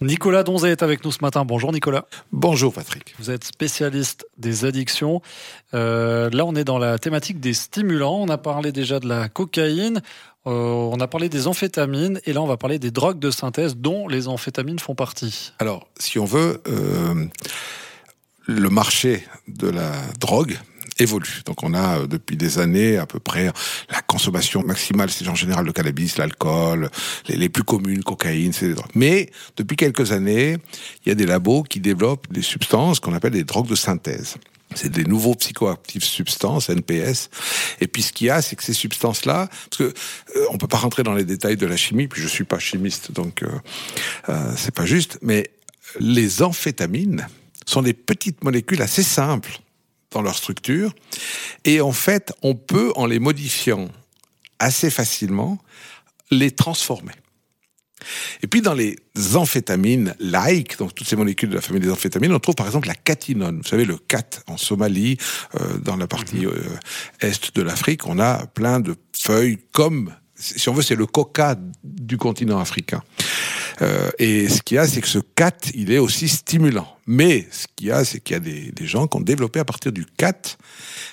Nicolas Donzé est avec nous ce matin. Bonjour Nicolas. Bonjour Patrick. Vous êtes spécialiste des addictions. Euh, là, on est dans la thématique des stimulants. On a parlé déjà de la cocaïne. Euh, on a parlé des amphétamines et là on va parler des drogues de synthèse dont les amphétamines font partie. Alors, si on veut, euh, le marché de la drogue évolue. Donc on a euh, depuis des années à peu près la consommation maximale, c'est en général le cannabis, l'alcool, les, plus communes, cocaïne, drogues. Mais depuis quelques années, il y a des labos qui développent des substances qu'on appelle des drogues de synthèse. C'est des nouveaux psychoactifs substances, NPS. Et puis ce qu'il y a, c'est que ces substances-là, parce que euh, on peut pas rentrer dans les détails de la chimie, puis je suis pas chimiste, donc euh, euh, c'est pas juste. Mais les amphétamines sont des petites molécules assez simples dans leur structure. Et en fait, on peut, en les modifiant assez facilement, les transformer. Et puis dans les amphétamines like, donc toutes ces molécules de la famille des amphétamines, on trouve par exemple la catinone. Vous savez, le cat en Somalie, euh, dans la partie euh, est de l'Afrique, on a plein de feuilles comme, si on veut, c'est le coca du continent africain. Euh, et ce qu'il y a, c'est que ce cat, il est aussi stimulant. Mais ce qu'il y a, c'est qu'il y a des, gens qui ont développé à partir du cat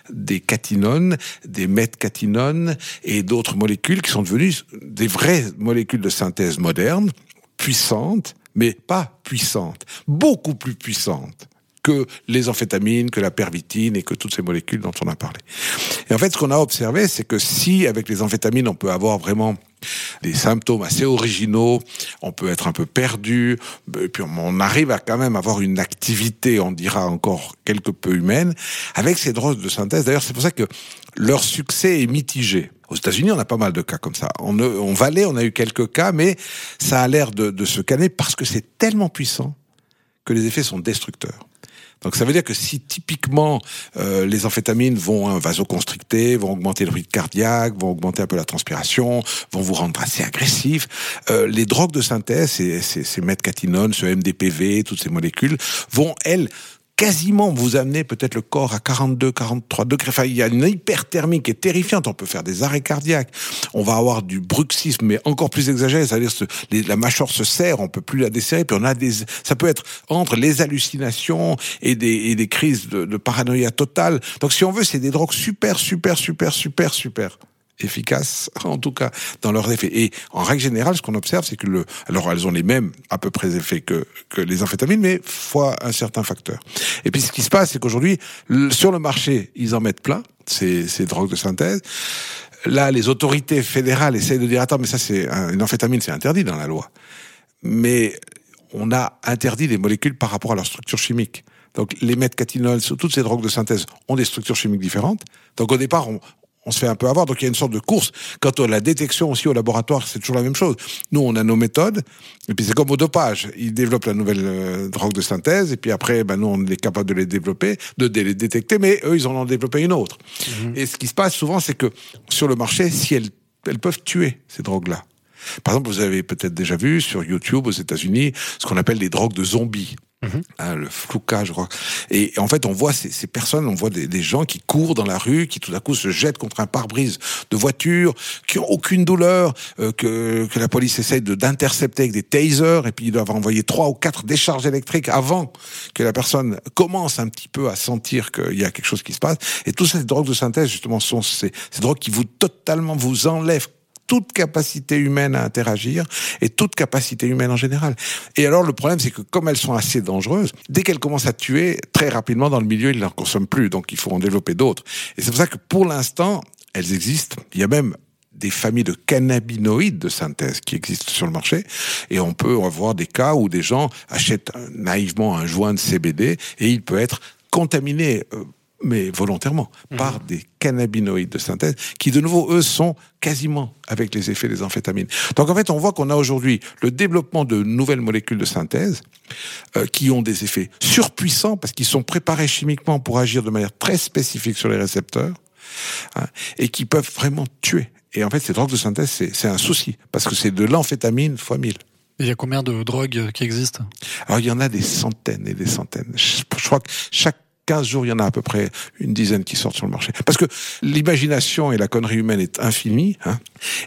des catinones, des méthcatinones et d'autres molécules qui sont devenues des vraies molécules de synthèse modernes, puissantes, mais pas puissantes, beaucoup plus puissantes que les amphétamines, que la pervitine et que toutes ces molécules dont on a parlé. Et en fait, ce qu'on a observé, c'est que si avec les amphétamines, on peut avoir vraiment des symptômes assez originaux, on peut être un peu perdu, et puis on arrive à quand même avoir une activité, on dira encore quelque peu humaine, avec ces drogues de synthèse. D'ailleurs, c'est pour ça que leur succès est mitigé. Aux États-Unis, on a pas mal de cas comme ça. On, Valais, on a eu quelques cas, mais ça a l'air de, de se calmer parce que c'est tellement puissant que les effets sont destructeurs. Donc ça veut dire que si typiquement euh, les amphétamines vont hein, vasoconstricter, vont augmenter le rythme cardiaque, vont augmenter un peu la transpiration, vont vous rendre assez agressif, euh, les drogues de synthèse, ces, ces, ces ce MDPV, toutes ces molécules, vont elles quasiment vous amener peut-être le corps à 42, 43 degrés. Enfin, il y a une hyperthermie qui est terrifiante. On peut faire des arrêts cardiaques. On va avoir du bruxisme, mais encore plus exagéré. C'est-à-dire que la mâchoire se serre, on peut plus la desserrer. Puis on a des, ça peut être entre les hallucinations et des, crises de, de paranoïa totale. Donc, si on veut, c'est des drogues super, super, super, super, super efficaces, en tout cas dans leurs effets. Et en règle générale, ce qu'on observe, c'est que le, alors elles ont les mêmes à peu près effets que, que les amphétamines, mais fois un certain facteur. Et puis ce qui se passe, c'est qu'aujourd'hui, sur le marché, ils en mettent plein, ces, ces drogues de synthèse. Là, les autorités fédérales essayent de dire, attends, mais ça c'est une amphétamine, c'est interdit dans la loi. Mais on a interdit les molécules par rapport à leur structure chimique. Donc les méthcatinols, toutes ces drogues de synthèse ont des structures chimiques différentes. Donc au départ, on, on se fait un peu avoir. Donc il y a une sorte de course. Quant à la détection aussi au laboratoire, c'est toujours la même chose. Nous, on a nos méthodes, et puis c'est comme au dopage. Ils développent la nouvelle euh, drogue de synthèse, et puis après, ben, nous, on est capable de les développer, de, de les détecter, mais eux, ils en ont développé une autre. Mmh. Et ce qui se passe souvent, c'est que sur le marché, si elles, elles peuvent tuer ces drogues-là. Par exemple, vous avez peut-être déjà vu sur YouTube aux États-Unis ce qu'on appelle les drogues de zombies. Mmh. Hein, le floucage, je crois. Et en fait, on voit ces, ces personnes, on voit des, des, gens qui courent dans la rue, qui tout à coup se jettent contre un pare-brise de voiture, qui ont aucune douleur, euh, que, que la police essaye d'intercepter avec des tasers, et puis ils doivent envoyer trois ou quatre décharges électriques avant que la personne commence un petit peu à sentir qu'il y a quelque chose qui se passe. Et toutes ces drogues de synthèse, justement, sont ces, ces drogues qui vous totalement vous enlèvent toute capacité humaine à interagir et toute capacité humaine en général. Et alors le problème, c'est que comme elles sont assez dangereuses, dès qu'elles commencent à tuer, très rapidement dans le milieu, ils n'en consomment plus. Donc il faut en développer d'autres. Et c'est pour ça que pour l'instant, elles existent. Il y a même des familles de cannabinoïdes de synthèse qui existent sur le marché et on peut avoir des cas où des gens achètent naïvement un joint de CBD et il peut être contaminé euh, mais volontairement, mmh. par des cannabinoïdes de synthèse, qui de nouveau, eux, sont quasiment avec les effets des amphétamines. Donc en fait, on voit qu'on a aujourd'hui le développement de nouvelles molécules de synthèse euh, qui ont des effets surpuissants parce qu'ils sont préparés chimiquement pour agir de manière très spécifique sur les récepteurs hein, et qui peuvent vraiment tuer. Et en fait, ces drogues de synthèse, c'est un souci parce que c'est de l'amphétamine fois mille. Il y a combien de drogues qui existent? Alors il y en a des centaines et des centaines. Je, je crois que chaque 15 jours, il y en a à peu près une dizaine qui sortent sur le marché. Parce que l'imagination et la connerie humaine est infinie. Hein.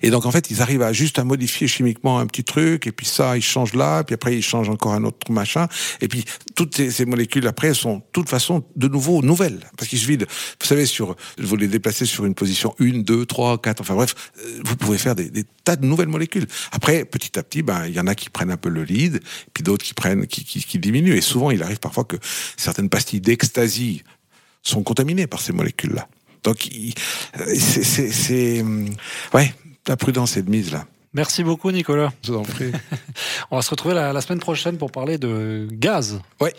Et donc, en fait, ils arrivent à juste à modifier chimiquement un petit truc, et puis ça, ils changent là, puis après, ils changent encore un autre machin. Et puis, toutes ces, molécules, après, sont de toute façon de nouveau nouvelles. Parce qu'ils se vident. Vous savez, sur, vous les déplacez sur une position 1, 2, 3, 4, enfin bref, euh, vous pouvez faire des, tas de nouvelles molécules. Après, petit à petit, ben, il y en a qui prennent un peu le lead, puis d'autres qui prennent, qui, qui, qui diminuent. Et souvent, il arrive parfois que certaines pastilles sont contaminées par ces molécules-là. Donc, c'est, hum, ouais, la prudence est de mise là. Merci beaucoup, Nicolas. Je vous en prie. On va se retrouver la, la semaine prochaine pour parler de gaz. Ouais.